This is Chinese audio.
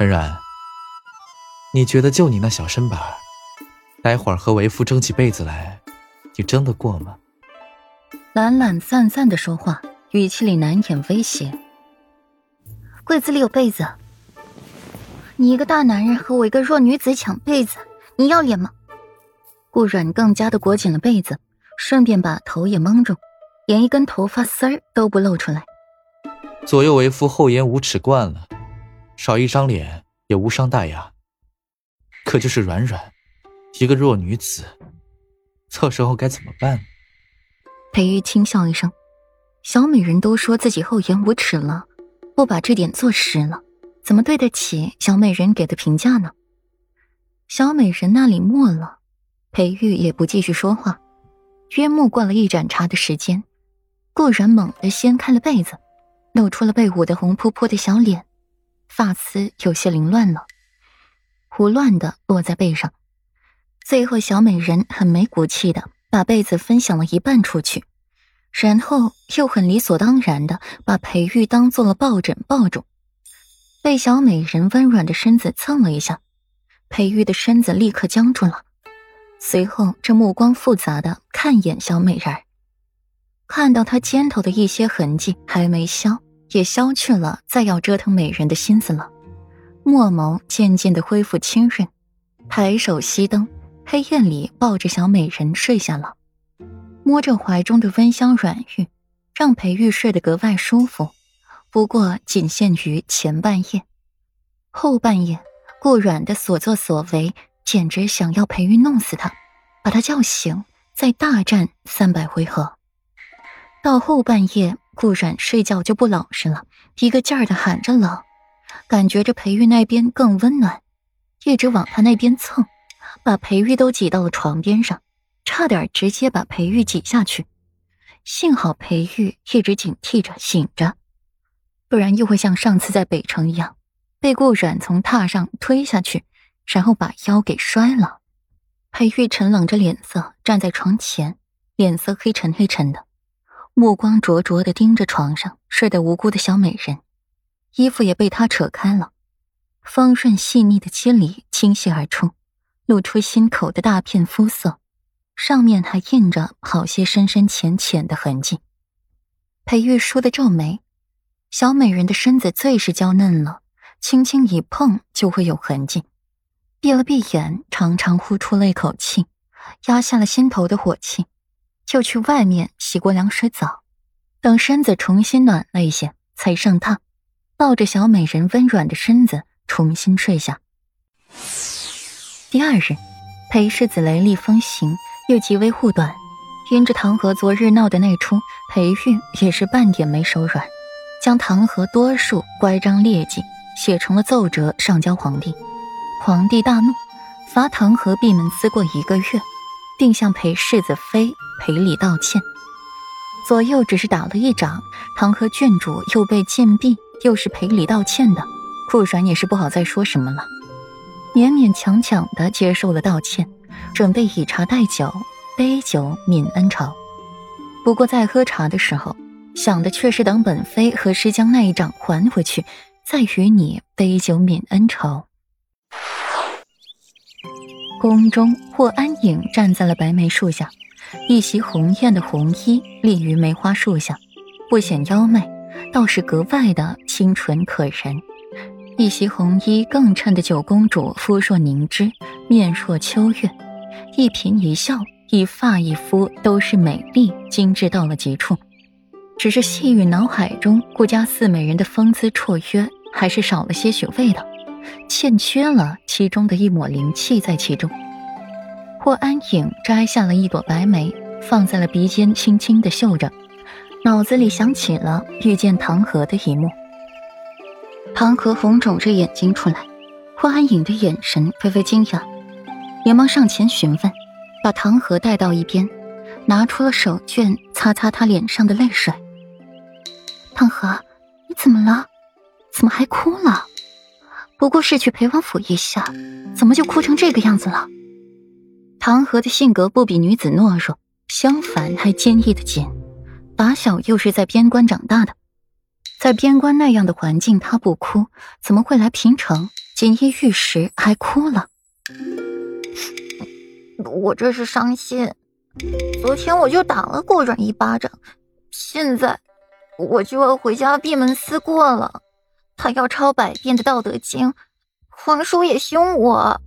温软，你觉得就你那小身板，待会儿和为夫争起被子来，你争得过吗？懒懒散散的说话，语气里难掩威胁。柜子里有被子，你一个大男人和我一个弱女子抢被子，你要脸吗？顾软更加的裹紧了被子，顺便把头也蒙住，连一根头发丝儿都不露出来。左右为夫厚颜无耻惯了。少一张脸也无伤大雅，可就是软软，一个弱女子，这时候该怎么办？裴玉轻笑一声：“小美人都说自己厚颜无耻了，不把这点做实了，怎么对得起小美人给的评价呢？”小美人那里默了，裴玉也不继续说话。约莫过了一盏茶的时间，顾然猛地掀开了被子，露出了被捂得红扑扑的小脸。发丝有些凌乱了，胡乱的落在背上。最后，小美人很没骨气的把被子分享了一半出去，然后又很理所当然的把裴玉当做了抱枕抱住。被小美人温软的身子蹭了一下，裴玉的身子立刻僵住了。随后，这目光复杂的看一眼小美人，看到她肩头的一些痕迹还没消。也消去了再要折腾美人的心思了，墨眸渐渐的恢复清润，抬手熄灯，黑夜里抱着小美人睡下了，摸着怀中的温香软玉，让裴玉睡得格外舒服。不过仅限于前半夜，后半夜顾软的所作所为，简直想要裴玉弄死他，把他叫醒，再大战三百回合。到后半夜。顾然睡觉就不老实了，一个劲儿的喊着冷，感觉着裴玉那边更温暖，一直往他那边蹭，把裴玉都挤到了床边上，差点直接把裴玉挤下去。幸好裴玉一直警惕着醒着，不然又会像上次在北城一样，被顾然从榻上推下去，然后把腰给摔了。裴玉沉冷着脸色站在床前，脸色黑沉黑沉的。目光灼灼的盯着床上睡得无辜的小美人，衣服也被他扯开了，丰润细腻的肌理倾泻而出，露出心口的大片肤色，上面还印着好些深深浅浅的痕迹。裴玉书的皱眉，小美人的身子最是娇嫩了，轻轻一碰就会有痕迹。闭了闭眼，长长呼出了一口气，压下了心头的火气。就去外面洗过凉水澡，等身子重新暖了一些，才上榻，抱着小美人温软的身子重新睡下。第二日，裴世子雷厉风行，又极为护短。因着唐河昨日闹的那出，裴玉也是半点没手软，将唐河多数乖张劣迹写成了奏折，上交皇帝。皇帝大怒，罚唐河闭门思过一个月。并向裴世子妃赔礼道歉，左右只是打了一掌，唐河郡主又被禁闭，又是赔礼道歉的，顾然也是不好再说什么了，勉勉强强的接受了道歉，准备以茶代酒，杯酒泯恩仇。不过在喝茶的时候，想的却是等本妃和师将那一掌还回去，再与你杯酒泯恩仇。宫中，霍安影站在了白梅树下，一袭红艳的红衣立于梅花树下，不显妖媚，倒是格外的清纯可人。一袭红衣更衬得九公主肤若凝脂，面若秋月，一颦一笑，一发一肤都是美丽精致到了极处。只是细雨脑海中顾家四美人的风姿绰约，还是少了些许味道。欠缺了其中的一抹灵气在其中。霍安影摘下了一朵白梅，放在了鼻尖，轻轻的嗅着，脑子里想起了遇见唐河的一幕。唐河红肿着眼睛出来，霍安影的眼神微微惊讶，连忙上前询问，把唐河带到一边，拿出了手绢擦擦他脸上的泪水。唐河，你怎么了？怎么还哭了？不过是去裴王府一下，怎么就哭成这个样子了？唐河的性格不比女子懦弱，相反还坚毅的紧。打小又是在边关长大的，在边关那样的环境，他不哭怎么会来平城？锦衣玉食还哭了。我这是伤心，昨天我就打了顾阮一巴掌，现在我就要回家闭门思过了。他要抄百遍的《道德经》，皇叔也凶我。